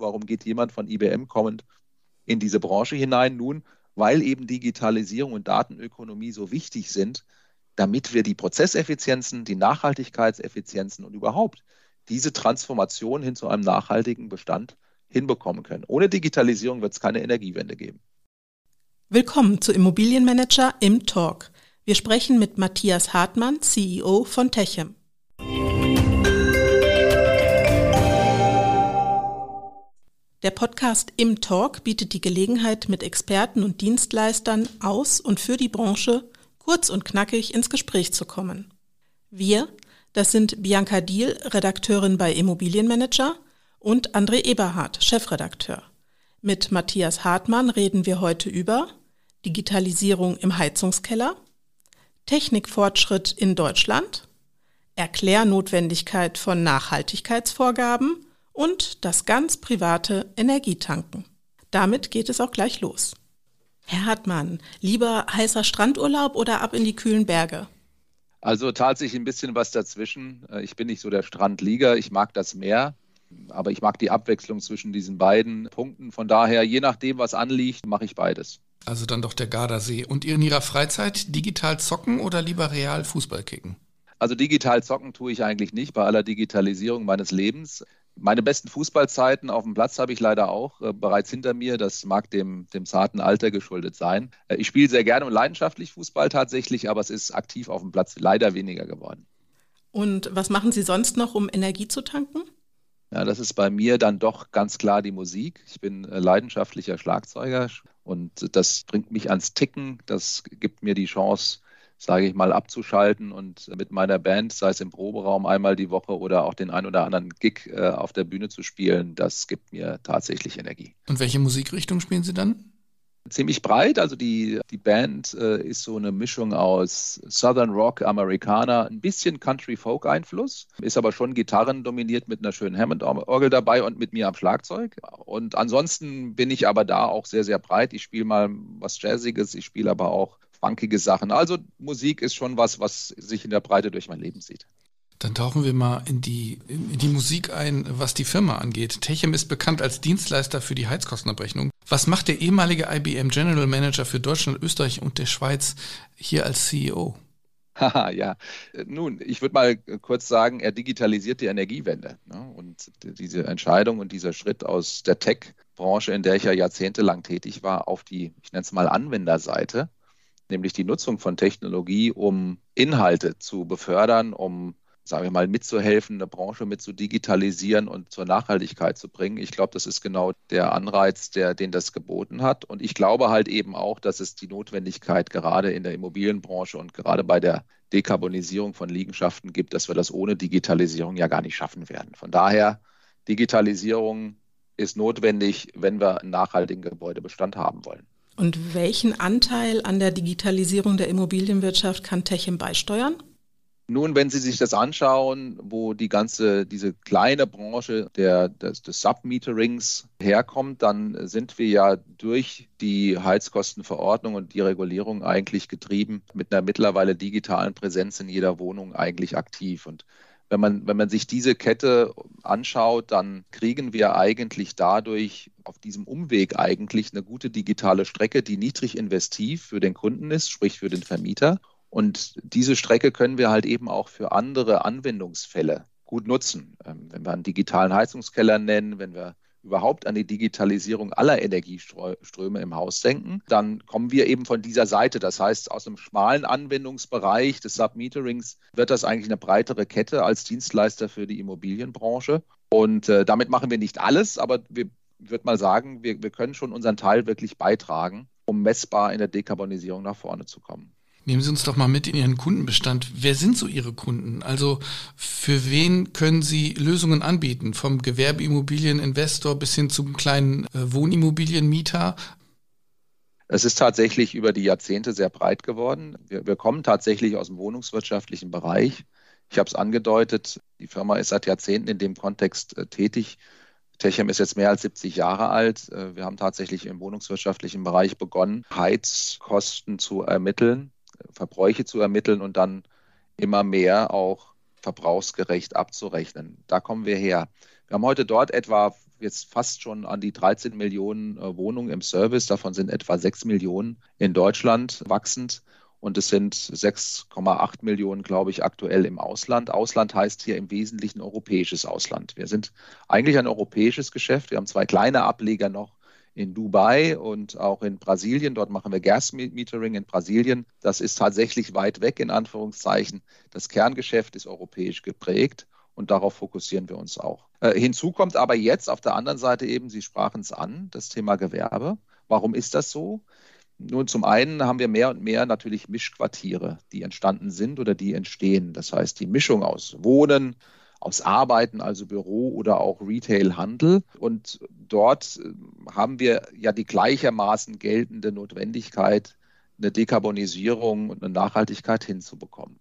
Warum geht jemand von IBM kommend in diese Branche hinein? Nun, weil eben Digitalisierung und Datenökonomie so wichtig sind, damit wir die Prozesseffizienzen, die Nachhaltigkeitseffizienzen und überhaupt diese Transformation hin zu einem nachhaltigen Bestand hinbekommen können. Ohne Digitalisierung wird es keine Energiewende geben. Willkommen zu Immobilienmanager im Talk. Wir sprechen mit Matthias Hartmann, CEO von Techem. Der Podcast Im Talk bietet die Gelegenheit, mit Experten und Dienstleistern aus und für die Branche kurz und knackig ins Gespräch zu kommen. Wir, das sind Bianca Diel, Redakteurin bei Immobilienmanager und André Eberhardt, Chefredakteur. Mit Matthias Hartmann reden wir heute über Digitalisierung im Heizungskeller, Technikfortschritt in Deutschland, Erklärnotwendigkeit von Nachhaltigkeitsvorgaben und das ganz private Energietanken. Damit geht es auch gleich los. Herr Hartmann, lieber heißer Strandurlaub oder ab in die kühlen Berge? Also tatsächlich ein bisschen was dazwischen. Äh, ich bin nicht so der Strandlieger, ich mag das Meer, aber ich mag die Abwechslung zwischen diesen beiden Punkten. Von daher, je nachdem, was anliegt, mache ich beides. Also dann doch der Gardasee. Und in Ihrer Freizeit digital zocken oder lieber real Fußball kicken? Also digital zocken tue ich eigentlich nicht bei aller Digitalisierung meines Lebens. Meine besten Fußballzeiten auf dem Platz habe ich leider auch äh, bereits hinter mir. Das mag dem, dem zarten Alter geschuldet sein. Äh, ich spiele sehr gerne und leidenschaftlich Fußball tatsächlich, aber es ist aktiv auf dem Platz leider weniger geworden. Und was machen Sie sonst noch, um Energie zu tanken? Ja, das ist bei mir dann doch ganz klar die Musik. Ich bin äh, leidenschaftlicher Schlagzeuger und das bringt mich ans Ticken. Das gibt mir die Chance, sage ich mal, abzuschalten und mit meiner Band, sei es im Proberaum einmal die Woche oder auch den ein oder anderen Gig äh, auf der Bühne zu spielen, das gibt mir tatsächlich Energie. Und welche Musikrichtung spielen Sie dann? Ziemlich breit, also die, die Band äh, ist so eine Mischung aus Southern Rock, Amerikaner, ein bisschen Country-Folk-Einfluss, ist aber schon Gitarren dominiert mit einer schönen Hammond-Orgel dabei und mit mir am Schlagzeug. Und ansonsten bin ich aber da auch sehr, sehr breit. Ich spiele mal was Jazziges, ich spiele aber auch funkige Sachen. Also Musik ist schon was, was sich in der Breite durch mein Leben sieht. Dann tauchen wir mal in die, in die Musik ein, was die Firma angeht. Techem ist bekannt als Dienstleister für die Heizkostenabrechnung. Was macht der ehemalige IBM General Manager für Deutschland, Österreich und der Schweiz hier als CEO? Haha, ja. Nun, ich würde mal kurz sagen, er digitalisiert die Energiewende. Ne? Und diese Entscheidung und dieser Schritt aus der Tech-Branche, in der ich ja jahrzehntelang tätig war, auf die, ich nenne es mal Anwenderseite, nämlich die Nutzung von Technologie, um Inhalte zu befördern, um, sagen wir mal, mitzuhelfen, eine Branche mit zu digitalisieren und zur Nachhaltigkeit zu bringen. Ich glaube, das ist genau der Anreiz, der, den das geboten hat. Und ich glaube halt eben auch, dass es die Notwendigkeit gerade in der Immobilienbranche und gerade bei der Dekarbonisierung von Liegenschaften gibt, dass wir das ohne Digitalisierung ja gar nicht schaffen werden. Von daher, Digitalisierung ist notwendig, wenn wir einen nachhaltigen Gebäudebestand haben wollen. Und welchen Anteil an der Digitalisierung der Immobilienwirtschaft kann Techem beisteuern? Nun, wenn Sie sich das anschauen, wo die ganze, diese kleine Branche der, des, des Submeterings herkommt, dann sind wir ja durch die Heizkostenverordnung und die Regulierung eigentlich getrieben mit einer mittlerweile digitalen Präsenz in jeder Wohnung eigentlich aktiv. Und wenn man, wenn man sich diese Kette anschaut, dann kriegen wir eigentlich dadurch auf diesem Umweg eigentlich eine gute digitale Strecke, die niedrig investiv für den Kunden ist, sprich für den Vermieter. Und diese Strecke können wir halt eben auch für andere Anwendungsfälle gut nutzen. Ähm, wenn wir einen digitalen Heizungskeller nennen, wenn wir überhaupt an die Digitalisierung aller Energieströme im Haus denken, dann kommen wir eben von dieser Seite. Das heißt, aus einem schmalen Anwendungsbereich des Submeterings wird das eigentlich eine breitere Kette als Dienstleister für die Immobilienbranche. Und äh, damit machen wir nicht alles, aber wir würde mal sagen, wir, wir können schon unseren Teil wirklich beitragen, um messbar in der Dekarbonisierung nach vorne zu kommen. Nehmen Sie uns doch mal mit in Ihren Kundenbestand. Wer sind so Ihre Kunden? Also für wen können Sie Lösungen anbieten? Vom Gewerbeimmobilieninvestor bis hin zum kleinen äh, Wohnimmobilienmieter? Es ist tatsächlich über die Jahrzehnte sehr breit geworden. Wir, wir kommen tatsächlich aus dem wohnungswirtschaftlichen Bereich. Ich habe es angedeutet, die Firma ist seit Jahrzehnten in dem Kontext äh, tätig. Techem ist jetzt mehr als 70 Jahre alt. Äh, wir haben tatsächlich im wohnungswirtschaftlichen Bereich begonnen, Heizkosten zu ermitteln Verbräuche zu ermitteln und dann immer mehr auch verbrauchsgerecht abzurechnen. Da kommen wir her. Wir haben heute dort etwa jetzt fast schon an die 13 Millionen äh, Wohnungen im Service. Davon sind etwa 6 Millionen in Deutschland wachsend. Und es sind 6,8 Millionen, glaube ich, aktuell im Ausland. Ausland heißt hier im Wesentlichen europäisches Ausland. Wir sind eigentlich ein europäisches Geschäft. Wir haben zwei kleine Ableger noch in Dubai und auch in Brasilien. Dort machen wir Gas-Metering in Brasilien. Das ist tatsächlich weit weg, in Anführungszeichen. Das Kerngeschäft ist europäisch geprägt und darauf fokussieren wir uns auch. Äh, hinzu kommt aber jetzt auf der anderen Seite eben, Sie sprachen es an, das Thema Gewerbe. Warum ist das so? Nun, zum einen haben wir mehr und mehr natürlich Mischquartiere, die entstanden sind oder die entstehen. Das heißt, die Mischung aus Wohnen, aus Arbeiten, also Büro oder auch Retail-Handel. Und dort äh, haben wir ja die gleichermaßen geltende Notwendigkeit, eine Dekarbonisierung und eine Nachhaltigkeit hinzubekommen.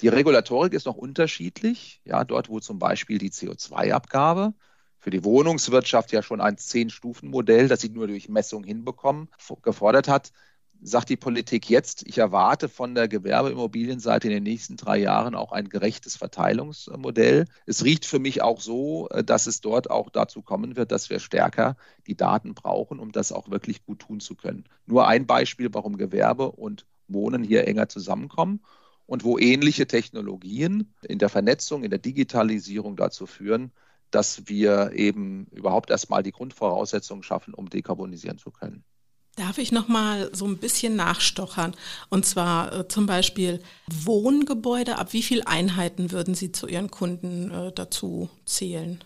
Die Regulatorik ist noch unterschiedlich. Ja, dort, wo zum Beispiel die CO2-Abgabe für die Wohnungswirtschaft ja schon ein Zehn-Stufen-Modell, das sie nur durch Messung hinbekommen, gefordert hat, sagt die Politik jetzt, ich erwarte von der Gewerbeimmobilienseite in den nächsten drei Jahren auch ein gerechtes Verteilungsmodell. Es riecht für mich auch so, dass es dort auch dazu kommen wird, dass wir stärker die Daten brauchen, um das auch wirklich gut tun zu können. Nur ein Beispiel, warum Gewerbe und Wohnen hier enger zusammenkommen und wo ähnliche Technologien in der Vernetzung, in der Digitalisierung dazu führen, dass wir eben überhaupt erstmal die Grundvoraussetzungen schaffen, um dekarbonisieren zu können. Darf ich noch mal so ein bisschen nachstochern? Und zwar äh, zum Beispiel Wohngebäude. Ab wie vielen Einheiten würden Sie zu Ihren Kunden äh, dazu zählen?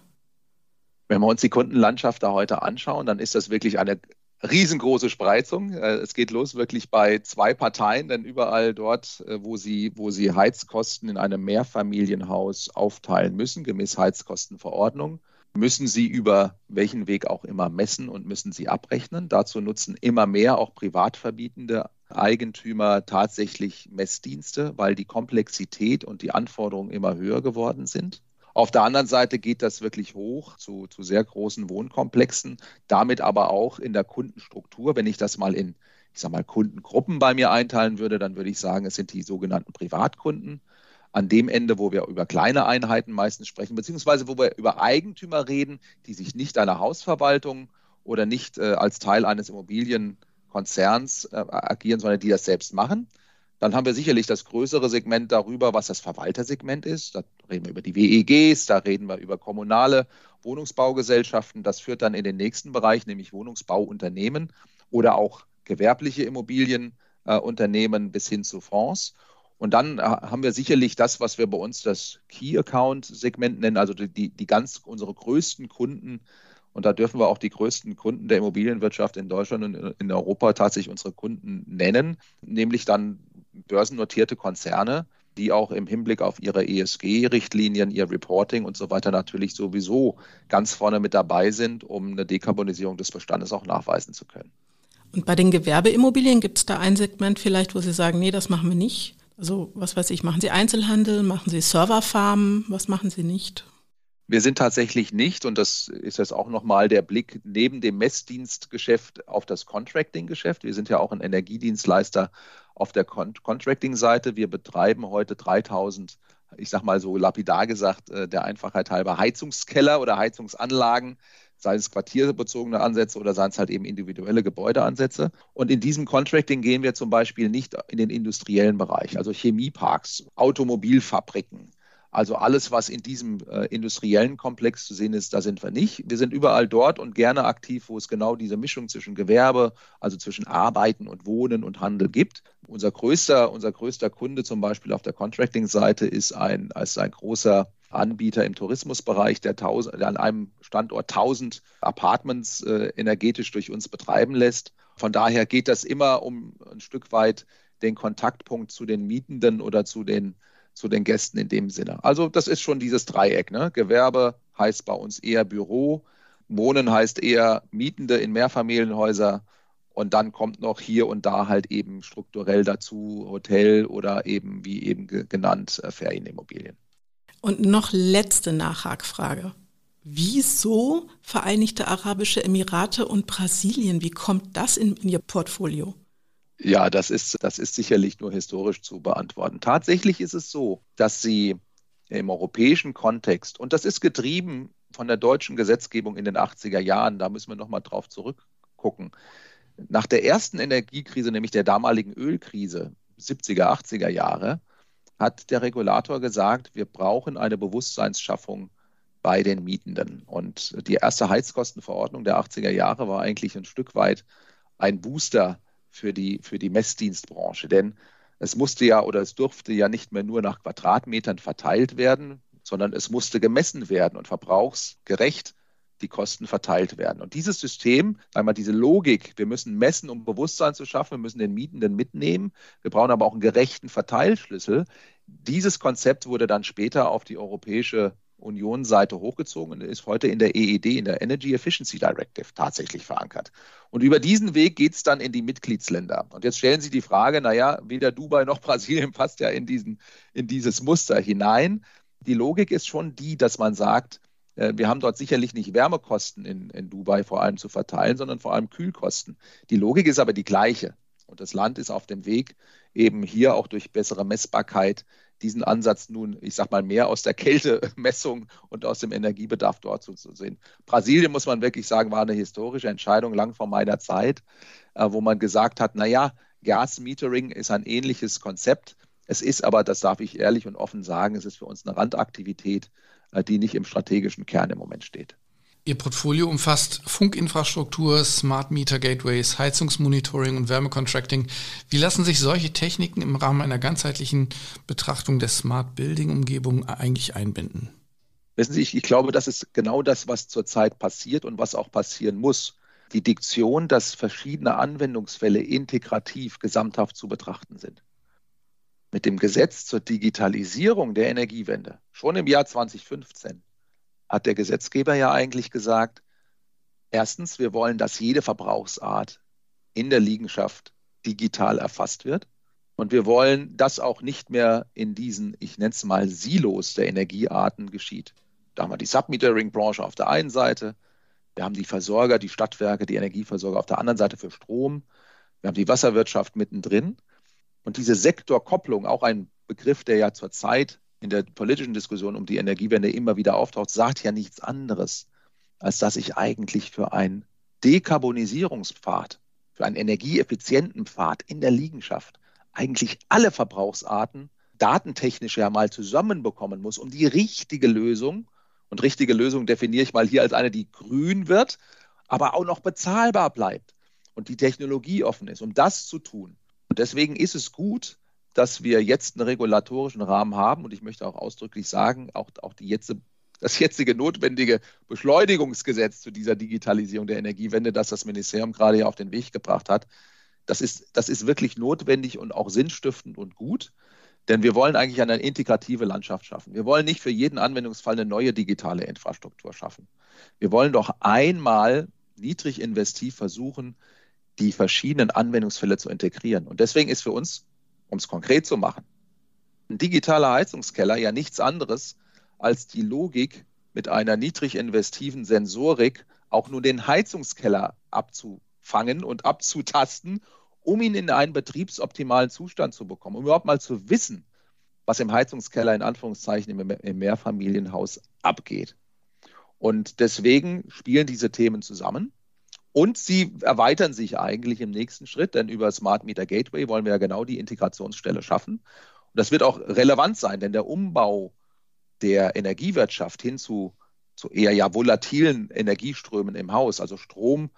Wenn wir uns die Kundenlandschaft da heute anschauen, dann ist das wirklich eine riesengroße Spreizung. Äh, es geht los wirklich bei zwei Parteien, denn überall dort, äh, wo sie, wo sie Heizkosten in einem Mehrfamilienhaus aufteilen müssen, gemäß Heizkostenverordnung, müssen sie über welchen Weg auch immer messen und müssen sie abrechnen. Dazu nutzen immer mehr auch privat verbietende Eigentümer tatsächlich Messdienste, weil die Komplexität und die Anforderungen immer höher geworden sind. Auf der anderen Seite geht das wirklich hoch zu, zu sehr großen Wohnkomplexen, damit aber auch in der Kundenstruktur. Wenn ich das mal in, ich sag mal, Kundengruppen bei mir einteilen würde, dann würde ich sagen, es sind die sogenannten Privatkunden. An dem Ende, wo wir über kleine Einheiten meistens sprechen, beziehungsweise wo wir über Eigentümer reden, die sich nicht einer Hausverwaltung oder nicht äh, als Teil eines Immobilienkonzerns äh, agieren, sondern die das selbst machen. Dann haben wir sicherlich das größere Segment darüber, was das Verwaltersegment ist. Da reden wir über die WEGs, da reden wir über kommunale Wohnungsbaugesellschaften. Das führt dann in den nächsten Bereich, nämlich Wohnungsbauunternehmen oder auch gewerbliche Immobilienunternehmen äh, bis hin zu Fonds. Und dann äh, haben wir sicherlich das, was wir bei uns das Key Account Segment nennen, also die, die ganz unsere größten Kunden. Und da dürfen wir auch die größten Kunden der Immobilienwirtschaft in Deutschland und in Europa tatsächlich unsere Kunden nennen, nämlich dann börsennotierte Konzerne, die auch im Hinblick auf ihre ESG-Richtlinien, ihr Reporting und so weiter natürlich sowieso ganz vorne mit dabei sind, um eine Dekarbonisierung des Bestandes auch nachweisen zu können. Und bei den Gewerbeimmobilien gibt es da ein Segment vielleicht, wo Sie sagen, nee, das machen wir nicht. Also was weiß ich, machen Sie Einzelhandel, machen Sie Serverfarmen, was machen Sie nicht? Wir sind tatsächlich nicht, und das ist jetzt auch nochmal der Blick neben dem Messdienstgeschäft auf das Contracting-Geschäft. Wir sind ja auch ein Energiedienstleister auf der Contracting-Seite. Wir betreiben heute 3000, ich sage mal so lapidar gesagt, äh, der Einfachheit halber Heizungskeller oder Heizungsanlagen, sei es quartierbezogene Ansätze oder seien es halt eben individuelle Gebäudeansätze. Und in diesem Contracting gehen wir zum Beispiel nicht in den industriellen Bereich, also Chemieparks, Automobilfabriken, also alles, was in diesem äh, industriellen Komplex zu sehen ist, da sind wir nicht. Wir sind überall dort und gerne aktiv, wo es genau diese Mischung zwischen Gewerbe, also zwischen Arbeiten und Wohnen und Handel gibt. Unser größter, unser größter Kunde zum Beispiel auf der Contracting-Seite ist ein, ist ein großer Anbieter im Tourismusbereich, der, tausend, der an einem Standort 1000 Apartments äh, energetisch durch uns betreiben lässt. Von daher geht das immer um ein Stück weit den Kontaktpunkt zu den Mietenden oder zu den zu den Gästen in dem Sinne. Also das ist schon dieses Dreieck. Ne? Gewerbe heißt bei uns eher Büro, Wohnen heißt eher Mietende in Mehrfamilienhäuser und dann kommt noch hier und da halt eben strukturell dazu Hotel oder eben wie eben genannt äh, Ferienimmobilien. Und noch letzte Nachhakfrage. Wieso Vereinigte Arabische Emirate und Brasilien? Wie kommt das in, Ihr Portfolio? Ja, das ist, das ist sicherlich nur historisch zu beantworten. Tatsächlich ist es so, dass sie im europäischen Kontext, und das ist getrieben von der deutschen Gesetzgebung in den 80er Jahren. Da müssen wir nochmal drauf zurückgucken. Nach der ersten Energiekrise, nämlich der damaligen Ölkrise, 70er, 80er Jahre, hat der Regulator gesagt, wir brauchen eine Bewusstseinsschaffung bei den Mietenden. Und die erste Heizkostenverordnung der 80er Jahre war eigentlich ein Stück weit ein Booster für die, für die Messdienstbranche. Denn es musste ja oder es durfte ja nicht mehr nur nach Quadratmetern verteilt werden, sondern es musste gemessen werden und verbrauchsgerecht die Kosten verteilt werden. Und dieses System, einmal diese Logik, wir müssen messen, um Bewusstsein zu schaffen, wir müssen den Mietenden mitnehmen, wir brauchen aber auch einen gerechten Verteilschlüssel. Dieses Konzept wurde dann später auf die europäische Union-Seite hochgezogen und ist heute in der EED, in der Energy Efficiency Directive, tatsächlich verankert. Und über diesen Weg geht es dann in die Mitgliedsländer. Und jetzt stellen Sie die Frage, naja, weder Dubai noch Brasilien passt ja in, diesen, in dieses Muster hinein. Die Logik ist schon die, dass man sagt, äh, wir haben dort sicherlich nicht Wärmekosten in, in Dubai vor allem zu verteilen, sondern vor allem Kühlkosten. Die Logik ist aber die gleiche. Und das Land ist auf dem Weg, eben hier auch durch bessere Messbarkeit diesen Ansatz nun, ich sag mal, mehr aus der Kältemessung und aus dem Energiebedarf dort zu, sehen. Brasilien, muss man wirklich sagen, war eine historische Entscheidung lang vor meiner Zeit, äh, wo man gesagt hat, naja, Gasmetering ist ein ähnliches Konzept. Es ist aber, das darf ich ehrlich und offen sagen, es ist für uns eine Randaktivität, äh, die nicht im strategischen Kern im Moment steht. Ihr Portfolio umfasst Funkinfrastruktur, Smart Meter Gateways, Heizungsmonitoring und Wärmecontracting. Wie lassen sich solche Techniken im Rahmen einer ganzheitlichen Betrachtung der Smart Building Umgebung eigentlich einbinden? Wissen Sie, ich, ich glaube, das ist genau das, was zurzeit passiert und was auch passieren muss. Die Diktion, dass verschiedene Anwendungsfälle integrativ, gesamthaft zu betrachten sind. Mit dem Gesetz zur Digitalisierung der Energiewende, schon im Jahr 2015, hat der Gesetzgeber ja eigentlich gesagt, erstens, wir wollen, dass jede Verbrauchsart in der Liegenschaft digital erfasst wird. Und wir wollen, dass auch nicht mehr in diesen, ich nenne es mal, Silos der Energiearten geschieht. Da haben wir die Submetering-Branche auf der einen Seite, wir haben die Versorger, die Stadtwerke, die Energieversorger auf der anderen Seite für Strom, wir haben die Wasserwirtschaft mittendrin. Und diese Sektorkopplung, auch ein Begriff, der ja zurzeit in der politischen Diskussion um die Energiewende immer wieder auftaucht, sagt ja nichts anderes, als dass ich eigentlich für einen Dekarbonisierungspfad, für einen energieeffizienten Pfad in der Liegenschaft eigentlich alle Verbrauchsarten datentechnisch ja mal zusammenbekommen muss, um die richtige Lösung, und richtige Lösung definiere ich mal hier als eine, die grün wird, aber auch noch bezahlbar bleibt und die Technologie offen ist, um das zu tun. Und deswegen ist es gut, dass wir jetzt einen regulatorischen Rahmen haben und ich möchte auch ausdrücklich sagen, auch, auch die jetzt, das jetzige notwendige Beschleunigungsgesetz zu dieser Digitalisierung der Energiewende, das das Ministerium gerade ja auf den Weg gebracht hat, das ist, das ist wirklich notwendig und auch sinnstiftend und gut. Denn wir wollen eigentlich eine integrative Landschaft schaffen. Wir wollen nicht für jeden Anwendungsfall eine neue digitale Infrastruktur schaffen. Wir wollen doch einmal niedrig investiv versuchen, die verschiedenen Anwendungsfälle zu integrieren. Und deswegen ist für uns um es konkret zu machen, ein digitaler Heizungskeller ja nichts anderes als die Logik, mit einer niedrig investiven Sensorik auch nur den Heizungskeller abzufangen und abzutasten, um ihn in einen betriebsoptimalen Zustand zu bekommen, um überhaupt mal zu wissen, was im Heizungskeller in Anführungszeichen im Mehrfamilienhaus abgeht. Und deswegen spielen diese Themen zusammen. Und sie erweitern sich eigentlich im nächsten Schritt, denn über Smart Meter Gateway wollen wir ja genau die Integrationsstelle schaffen. Und das wird auch relevant sein, denn der Umbau der Energiewirtschaft hin zu, zu eher ja volatilen Energieströmen im Haus, also Strom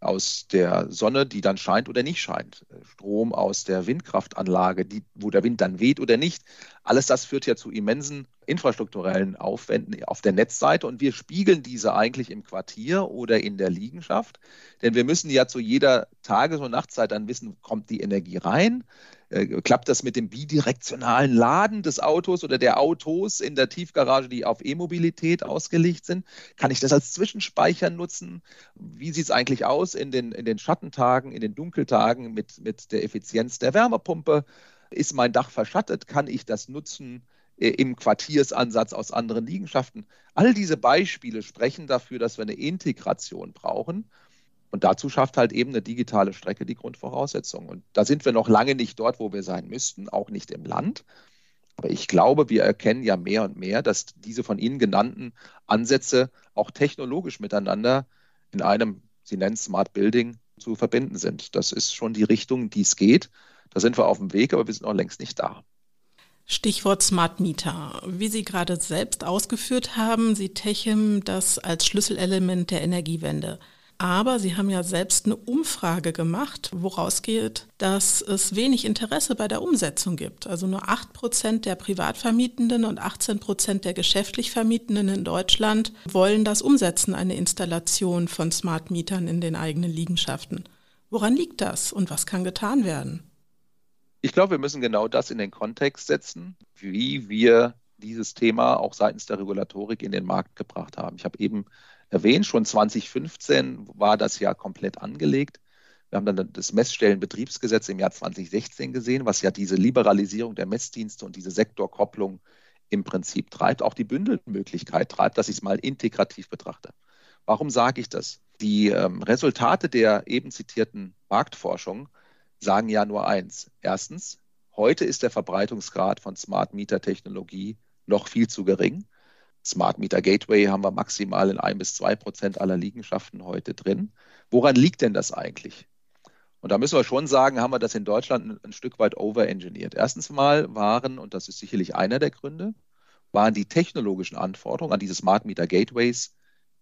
aus der Sonne, die dann scheint oder nicht scheint, Strom aus der Windkraftanlage, die, wo der Wind dann weht oder nicht. Alles das führt ja zu immensen infrastrukturellen Aufwänden auf der Netzseite. Und wir spiegeln diese eigentlich im Quartier oder in der Liegenschaft, denn wir müssen ja zu jeder Tages- und Nachtzeit dann wissen, kommt die Energie rein, äh, klappt das mit dem bidirektionalen Laden des Autos oder der Autos in der Tiefgarage, die auf E-Mobilität ausgelegt sind? Kann ich das als Zwischenspeicher nutzen? Wie sieht es eigentlich aus in den, in den Schattentagen, in den Dunkeltagen mit, mit der Effizienz der Wärmepumpe? Ist mein Dach verschattet? Kann ich das nutzen? Äh, im Quartiersansatz aus anderen Liegenschaften. All diese Beispiele sprechen dafür, dass wir eine Integration brauchen. Und dazu schafft halt eben eine digitale Strecke die Grundvoraussetzung. Und da sind wir noch lange nicht dort, wo wir sein müssten, auch nicht im Land. Aber ich glaube, wir erkennen ja mehr und mehr, dass diese von Ihnen genannten Ansätze auch technologisch miteinander in einem, Sie nennen es Smart Building, zu verbinden sind. Das ist schon die Richtung, die es geht. Da sind wir auf dem Weg, aber wir sind noch längst nicht da. Stichwort Smart Meter. Wie Sie gerade selbst ausgeführt haben, sieht Techem das als Schlüsselelement der Energiewende. Aber Sie haben ja selbst eine Umfrage gemacht, woraus geht, dass es wenig Interesse bei der Umsetzung gibt. Also nur 8 Prozent der Privatvermietenden und 18 Prozent der geschäftlich Vermietenden in Deutschland wollen das umsetzen, eine Installation von Smart Mietern in den eigenen Liegenschaften. Woran liegt das und was kann getan werden? Ich glaube, wir müssen genau das in den Kontext setzen, wie wir dieses Thema auch seitens der Regulatorik in den Markt gebracht haben. Ich habe eben erwähnt. Schon 2015 war das ja komplett angelegt. Wir haben dann das Messstellenbetriebsgesetz im Jahr 2016 gesehen, was ja diese Liberalisierung der Messdienste und diese Sektorkopplung im Prinzip treibt, auch die Bündelmöglichkeit treibt, dass ich es mal integrativ betrachte. Warum sage ich das? Die ähm, Resultate der eben zitierten Marktforschung sagen ja nur eins. Erstens, heute ist der Verbreitungsgrad von Smart Meter Technologie noch viel zu gering. Smart Meter Gateway haben wir maximal in ein bis zwei Prozent aller Liegenschaften heute drin. Woran liegt denn das eigentlich? Und da müssen wir schon sagen, haben wir das in Deutschland ein, Stück weit overengineert. Erstens mal waren, und das ist sicherlich einer der Gründe, waren die technologischen Anforderungen an diese Smart Meter Gateways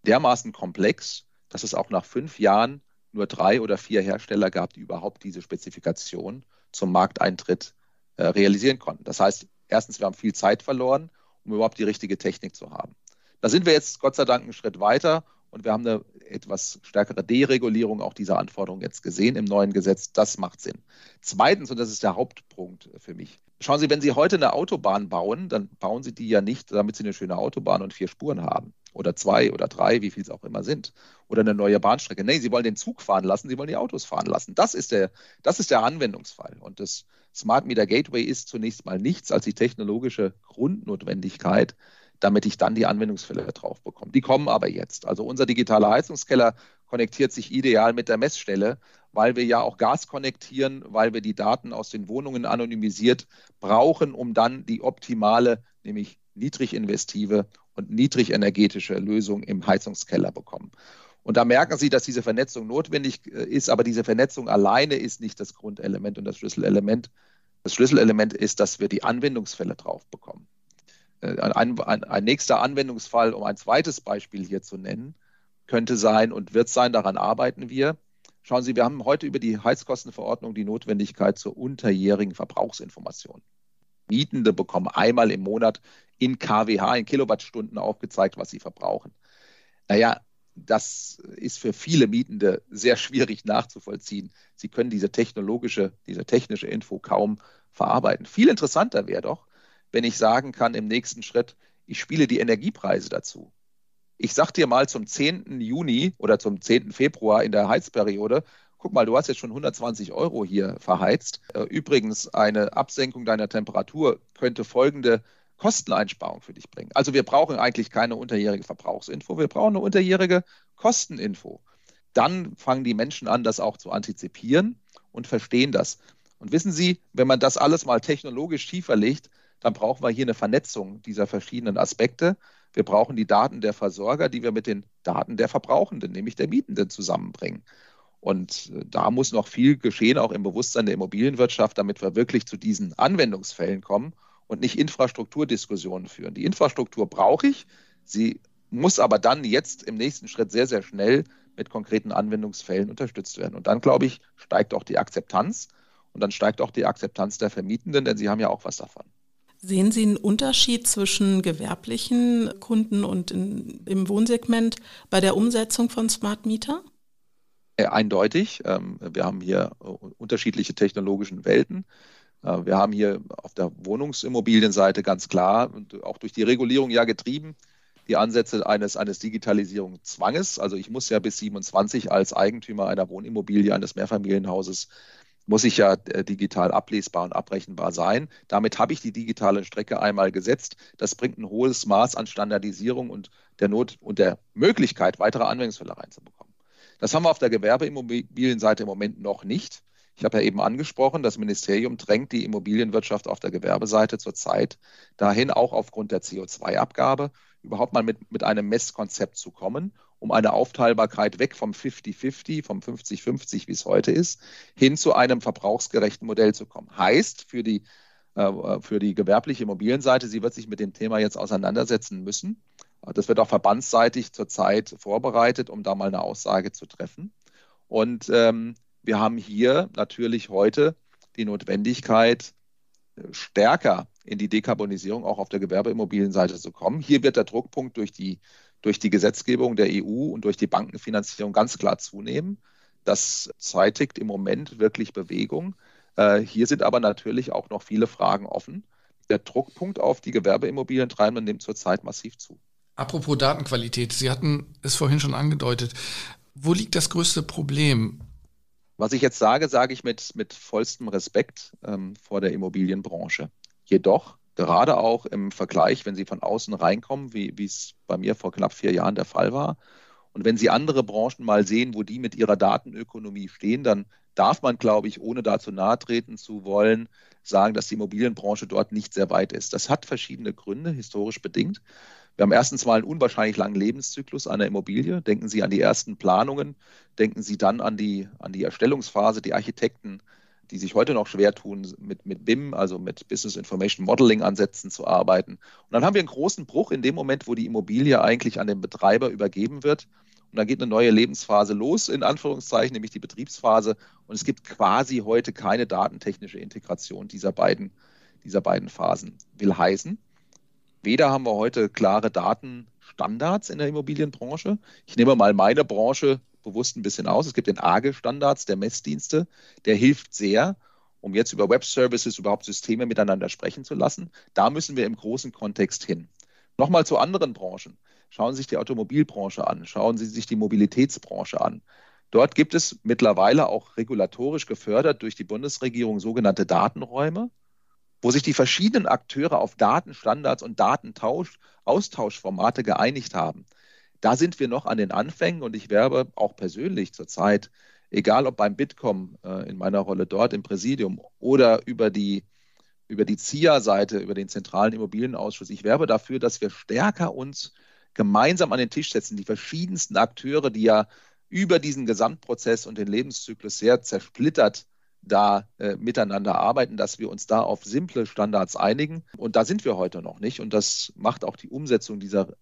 dermaßen komplex, dass es auch nach fünf Jahren nur drei oder vier Hersteller gab, die überhaupt diese Spezifikation zum Markteintritt äh, realisieren konnten. Das heißt, erstens, wir haben viel Zeit verloren um überhaupt die richtige Technik zu haben. Da sind wir jetzt Gott sei Dank einen Schritt weiter und wir haben eine etwas stärkere Deregulierung auch dieser Anforderungen jetzt gesehen im neuen Gesetz. Das macht Sinn. Zweitens, und das ist der Hauptpunkt für mich, schauen Sie, wenn Sie heute eine Autobahn bauen, dann bauen Sie die ja nicht, damit Sie eine schöne Autobahn und vier Spuren haben. Oder zwei oder drei, wie viel es auch immer sind. Oder eine neue Bahnstrecke. Nein, Sie wollen den Zug fahren lassen, Sie wollen die Autos fahren lassen. Das ist der, das ist der Anwendungsfall. Und das Smart Meter Gateway ist zunächst mal nichts als die technologische Grundnotwendigkeit, damit ich dann die Anwendungsfälle drauf bekomme. Die kommen aber jetzt. Also unser digitaler Heizungskeller konnektiert sich ideal mit der Messstelle, weil wir ja auch Gas konnektieren, weil wir die Daten aus den Wohnungen anonymisiert brauchen, um dann die optimale, nämlich niedrig investive und niedrig energetische Lösung im Heizungskeller bekommen. Und da merken Sie, dass diese Vernetzung notwendig äh, ist, aber diese Vernetzung alleine ist nicht das Grundelement und das Schlüsselelement. Das Schlüsselelement ist, dass wir die Anwendungsfälle drauf bekommen. Äh, ein, ein, ein, nächster Anwendungsfall, um ein zweites Beispiel hier zu nennen, könnte sein und wird sein, daran arbeiten wir. Schauen Sie, wir haben heute über die Heizkostenverordnung die Notwendigkeit zur unterjährigen Verbrauchsinformation. Mietende bekommen einmal im Monat in kWh, in Kilowattstunden aufgezeigt, was sie verbrauchen. Naja, das ist für viele Mietende sehr schwierig nachzuvollziehen. Sie können diese technologische, diese technische Info kaum verarbeiten. Viel interessanter wäre doch, wenn ich sagen kann im nächsten Schritt, ich spiele die Energiepreise dazu. Ich sag dir mal zum 10. Juni oder zum 10. Februar in der Heizperiode, guck mal, du hast jetzt schon 120 Euro hier verheizt. Äh, übrigens, eine Absenkung deiner Temperatur könnte folgende Kosteneinsparung für dich bringen. Also wir brauchen eigentlich keine unterjährige Verbrauchsinfo, wir brauchen eine unterjährige Kosteninfo. Dann fangen die Menschen an, das auch zu antizipieren und verstehen das. Und wissen Sie, wenn man das alles mal technologisch tiefer legt, dann brauchen wir hier eine Vernetzung dieser verschiedenen Aspekte. Wir brauchen die Daten der Versorger, die wir mit den Daten der Verbrauchenden, nämlich der Mietenden, zusammenbringen. Und äh, da muss noch viel geschehen, auch im Bewusstsein der Immobilienwirtschaft, damit wir wirklich zu diesen Anwendungsfällen kommen und nicht Infrastrukturdiskussionen führen. Die Infrastruktur brauche ich, sie muss aber dann jetzt im nächsten Schritt sehr, sehr schnell mit konkreten Anwendungsfällen unterstützt werden. Und dann, glaube ich, steigt auch die Akzeptanz und dann steigt auch die Akzeptanz der Vermietenden, denn sie haben ja auch was davon. Sehen Sie einen Unterschied zwischen gewerblichen Kunden und in, im Wohnsegment bei der Umsetzung von Smart Meter? Äh, eindeutig. Ähm, wir haben hier äh, unterschiedliche technologischen Welten. Äh, wir haben hier auf der Wohnungsimmobilienseite ganz klar und auch durch die Regulierung ja getrieben die Ansätze eines, eines Digitalisierungszwanges. Also ich muss ja bis 27 als Eigentümer einer Wohnimmobilie, eines Mehrfamilienhauses, muss ich ja digital ablesbar und abrechenbar sein. Damit habe ich die digitale Strecke einmal gesetzt. Das bringt ein hohes Maß an Standardisierung und der Not und der Möglichkeit, weitere Anwendungsfälle reinzubekommen. Das haben wir auf der Gewerbeimmobilienseite im Moment noch nicht. Ich habe ja eben angesprochen, das Ministerium drängt die Immobilienwirtschaft auf der Gewerbeseite zurzeit dahin, auch aufgrund der CO2-Abgabe, überhaupt mal mit, mit einem Messkonzept zu kommen, um eine Aufteilbarkeit weg vom 50-50, vom 50-50, wie es heute ist, hin zu einem verbrauchsgerechten Modell zu kommen. Heißt für die, äh, für die gewerbliche Immobilienseite, sie wird sich mit dem Thema jetzt auseinandersetzen müssen. Das wird auch verbandsseitig zurzeit vorbereitet, um da mal eine Aussage zu treffen. Und ähm, wir haben hier natürlich heute die Notwendigkeit, stärker in die Dekarbonisierung auch auf der Gewerbeimmobilienseite zu kommen. Hier wird der Druckpunkt durch die, durch die Gesetzgebung der EU und durch die Bankenfinanzierung ganz klar zunehmen. Das zeitigt im Moment wirklich Bewegung. Äh, hier sind aber natürlich auch noch viele Fragen offen. Der Druckpunkt auf die Gewerbeimmobilien treiben nimmt zurzeit massiv zu. Apropos Datenqualität, Sie hatten es vorhin schon angedeutet. Wo liegt das größte Problem? Was ich jetzt sage, sage ich mit, mit vollstem Respekt ähm, vor der Immobilienbranche. Jedoch, gerade auch im Vergleich, wenn Sie von außen reinkommen, wie, es bei mir vor knapp vier Jahren der Fall war, und wenn Sie andere Branchen mal sehen, wo die mit ihrer Datenökonomie stehen, dann darf man, glaube ich, ohne dazu nahe treten zu wollen, sagen, dass die Immobilienbranche dort nicht sehr weit ist. Das hat verschiedene Gründe, historisch bedingt. Wir haben erstens mal einen unwahrscheinlich langen Lebenszyklus einer Immobilie. Denken Sie an die ersten Planungen, denken Sie dann an die, an die Erstellungsphase, die Architekten, die sich heute noch schwer tun, mit, mit BIM, also mit Business Information Modeling Ansätzen zu arbeiten. Und dann haben wir einen großen Bruch in dem Moment, wo die Immobilie eigentlich an den Betreiber übergeben wird. Und dann geht eine neue Lebensphase los, in Anführungszeichen, nämlich die Betriebsphase. Und es gibt quasi heute keine datentechnische Integration dieser beiden, dieser beiden Phasen. Will heißen, Weder haben wir heute klare Datenstandards in der Immobilienbranche. Ich nehme mal meine Branche bewusst ein bisschen aus. Es gibt den AGE-Standards der Messdienste. Der hilft sehr, um jetzt über Web-Services überhaupt Systeme miteinander sprechen zu lassen. Da müssen wir im großen Kontext hin. Nochmal zu anderen Branchen. Schauen Sie sich die Automobilbranche an. Schauen Sie sich die Mobilitätsbranche an. Dort gibt es mittlerweile auch regulatorisch gefördert durch die Bundesregierung sogenannte Datenräume wo sich die verschiedenen Akteure auf Datenstandards und Datentausch, Austauschformate geeinigt haben. Da sind wir noch an den Anfängen und ich werbe auch persönlich zurzeit, egal ob beim Bitkom äh, in meiner Rolle dort im Präsidium oder über die, über die ZIA-Seite, über den Zentralen Immobilienausschuss, ich werbe dafür, dass wir stärker uns gemeinsam an den Tisch setzen, die verschiedensten Akteure, die ja über diesen Gesamtprozess und den Lebenszyklus sehr zersplittert da äh, miteinander arbeiten, dass wir uns da auf simple Standards einigen. Und da sind wir heute noch nicht. Und das macht auch die Umsetzung dieser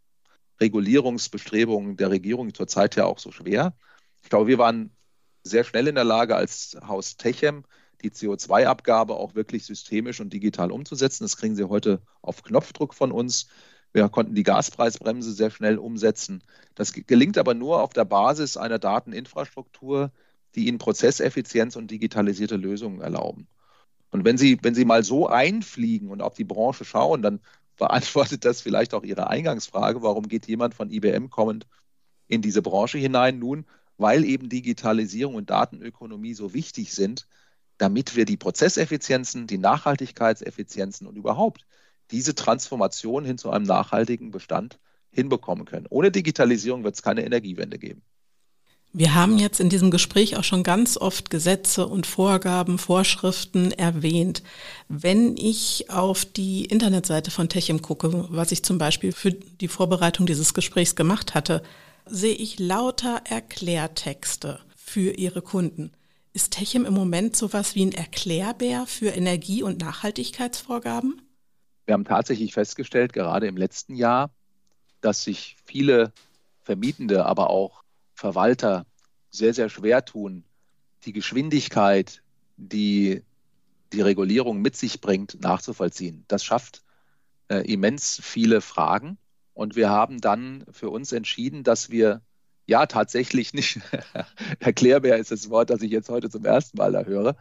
Regulierungsbestrebungen der Regierung zurzeit ja auch so schwer. Ich glaube, wir waren sehr schnell in der Lage, als Haus Techem die CO2-Abgabe auch wirklich systemisch und digital umzusetzen. Das kriegen Sie heute auf Knopfdruck von uns. Wir konnten die Gaspreisbremse sehr schnell umsetzen. Das gelingt aber nur auf der Basis einer Dateninfrastruktur, die ihnen Prozesseffizienz und digitalisierte Lösungen erlauben. Und wenn Sie, wenn Sie mal so einfliegen und auf die Branche schauen, dann beantwortet das vielleicht auch Ihre Eingangsfrage, warum geht jemand von IBM kommend in diese Branche hinein? Nun, weil eben Digitalisierung und Datenökonomie so wichtig sind, damit wir die Prozesseffizienzen, die Nachhaltigkeitseffizienzen und überhaupt diese Transformation hin zu einem nachhaltigen Bestand hinbekommen können. Ohne Digitalisierung wird es keine Energiewende geben. Wir haben jetzt in diesem Gespräch auch schon ganz oft Gesetze und Vorgaben, Vorschriften erwähnt. Wenn ich auf die Internetseite von Techim gucke, was ich zum Beispiel für die Vorbereitung dieses Gesprächs gemacht hatte, sehe ich lauter Erklärtexte für Ihre Kunden. Ist Techim im Moment sowas wie ein Erklärbär für Energie- und Nachhaltigkeitsvorgaben? Wir haben tatsächlich festgestellt, gerade im letzten Jahr, dass sich viele Vermietende, aber auch Verwalter sehr, sehr schwer tun, die Geschwindigkeit, die die Regulierung mit sich bringt, nachzuvollziehen. Das schafft äh, immens viele Fragen. Und wir haben dann für uns entschieden, dass wir ja tatsächlich nicht, erklärbar ist das Wort, das ich jetzt heute zum ersten Mal da höre,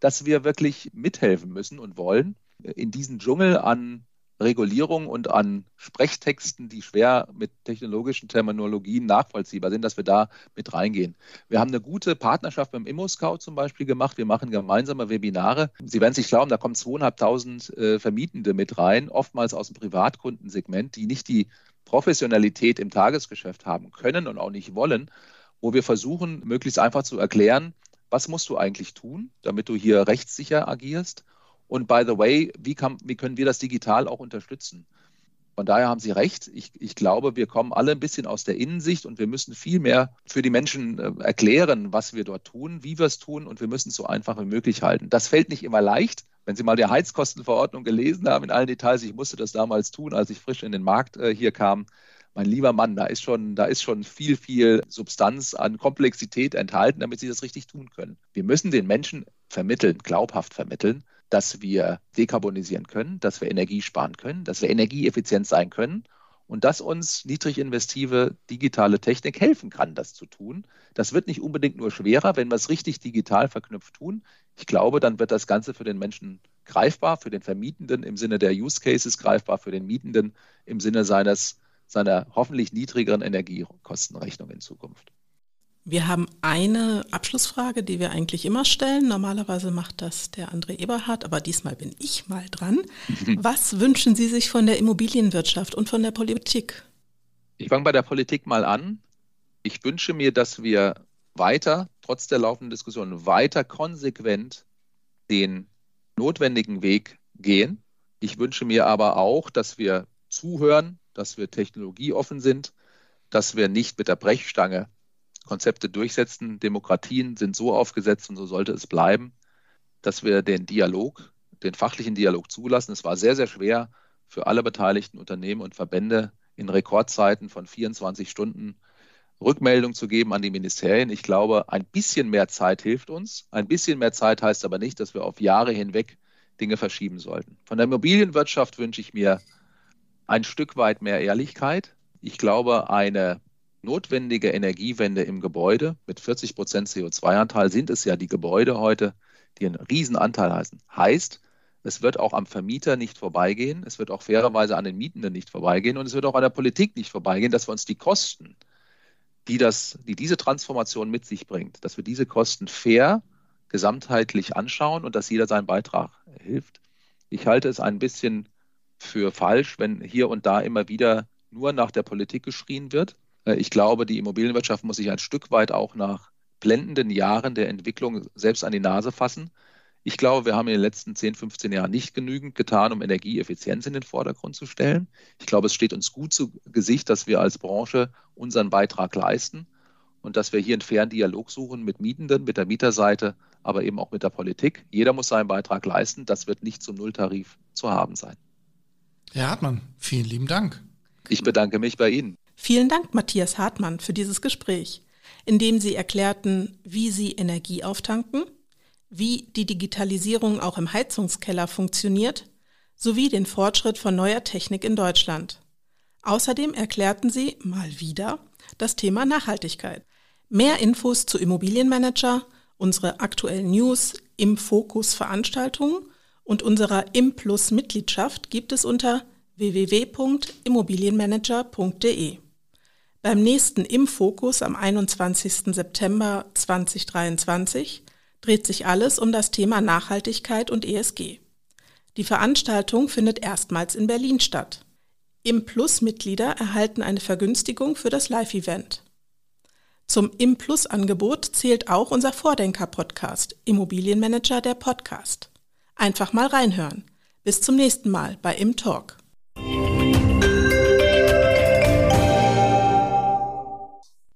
dass wir wirklich mithelfen müssen und wollen, in diesen Dschungel an Regulierung und an Sprechtexten, die schwer mit technologischen Terminologien nachvollziehbar sind, dass wir da mit reingehen. Wir haben eine gute Partnerschaft beim ImmoScout zum Beispiel gemacht. Wir machen gemeinsame Webinare. Sie werden sich glauben, da kommen zweieinhalbtausend äh, Vermietende mit rein, oftmals aus dem Privatkundensegment, die nicht die Professionalität im Tagesgeschäft haben können und auch nicht wollen, wo wir versuchen, möglichst einfach zu erklären, was musst du eigentlich tun, damit du hier rechtssicher agierst? Und by the way, wie, kann, wie können wir das digital auch unterstützen? Von daher haben Sie recht. Ich, ich, glaube, wir kommen alle ein bisschen aus der Innensicht und wir müssen viel mehr für die Menschen äh, erklären, was wir dort tun, wie wir es tun und wir müssen es so einfach wie möglich halten. Das fällt nicht immer leicht. Wenn Sie mal die Heizkostenverordnung gelesen haben in allen Details, ich musste das damals tun, als ich frisch in den Markt äh, hier kam, mein lieber Mann, da ist schon, da ist schon viel, viel Substanz an Komplexität enthalten, damit sie das richtig tun können. Wir müssen den Menschen vermitteln, glaubhaft vermitteln, dass wir dekarbonisieren können, dass wir Energie sparen können, dass wir energieeffizient sein können und dass uns niedrig investive digitale Technik helfen kann, das zu tun. Das wird nicht unbedingt nur schwerer, wenn wir es richtig digital verknüpft tun. Ich glaube, dann wird das Ganze für den Menschen greifbar, für den Vermietenden im Sinne der Use Cases greifbar, für den Mietenden im Sinne seines seiner hoffentlich niedrigeren Energiekostenrechnung in Zukunft. Wir haben eine Abschlussfrage, die wir eigentlich immer stellen. Normalerweise macht das der André Eberhard, aber diesmal bin ich mal dran. Was wünschen Sie sich von der Immobilienwirtschaft und von der Politik? Ich fange bei der Politik mal an. Ich wünsche mir, dass wir weiter, trotz der laufenden Diskussion, weiter konsequent den notwendigen Weg gehen. Ich wünsche mir aber auch, dass wir zuhören, dass wir technologieoffen sind, dass wir nicht mit der Brechstange Konzepte durchsetzen. Demokratien sind so aufgesetzt und so sollte es bleiben, dass wir den Dialog, den fachlichen Dialog zulassen. Es war sehr, sehr schwer für alle beteiligten Unternehmen und Verbände in Rekordzeiten von 24 Stunden Rückmeldung zu geben an die Ministerien. Ich glaube, ein bisschen mehr Zeit hilft uns. Ein bisschen mehr Zeit heißt aber nicht, dass wir auf Jahre hinweg Dinge verschieben sollten. Von der Immobilienwirtschaft wünsche ich mir ein Stück weit mehr Ehrlichkeit. Ich glaube, eine notwendige Energiewende im Gebäude mit 40 Prozent CO2-Anteil sind es ja die Gebäude heute, die einen Riesenanteil heißen. Heißt, es wird auch am Vermieter nicht vorbeigehen, es wird auch fairerweise an den Mietenden nicht vorbeigehen und es wird auch an der Politik nicht vorbeigehen, dass wir uns die Kosten, die, das, die diese Transformation mit sich bringt, dass wir diese Kosten fair gesamtheitlich anschauen und dass jeder seinen Beitrag hilft. Ich halte es ein bisschen für falsch, wenn hier und da immer wieder nur nach der Politik geschrien wird. Äh, ich glaube, die Immobilienwirtschaft muss sich ein Stück weit auch nach blendenden Jahren der Entwicklung selbst an die Nase fassen. Ich glaube, wir haben in den letzten 10, 15 Jahren nicht genügend getan, um Energieeffizienz in den Vordergrund zu stellen. Ich glaube, es steht uns gut zu Gesicht, dass wir als Branche unseren Beitrag leisten und dass wir hier einen fairen Dialog suchen mit Mietenden, mit der Mieterseite, aber eben auch mit der Politik. Jeder muss seinen Beitrag leisten. Das wird nicht zum Nulltarif zu haben sein. Herr Hartmann, vielen lieben Dank. Ich bedanke mich bei Ihnen. Vielen Dank, Matthias Hartmann, für dieses Gespräch, in dem Sie erklärten, wie Sie Energie auftanken, wie die Digitalisierung auch im Heizungskeller funktioniert, sowie den Fortschritt von neuer Technik in Deutschland. Außerdem erklärten Sie mal wieder das Thema Nachhaltigkeit. Mehr Infos zu Immobilienmanager, unsere aktuellen News, im Fokus Veranstaltungen und unserer Implus Mitgliedschaft gibt es unter www.immobilienmanager.de. Beim nächsten Im-Fokus am 21. September 2023 dreht sich alles um das Thema Nachhaltigkeit und ESG. Die Veranstaltung findet erstmals in Berlin statt. Im Plus-Mitglieder erhalten eine Vergünstigung für das Live-Event. Zum Im Plus-Angebot zählt auch unser Vordenker-Podcast Immobilienmanager der Podcast. Einfach mal reinhören. Bis zum nächsten Mal bei Im Talk.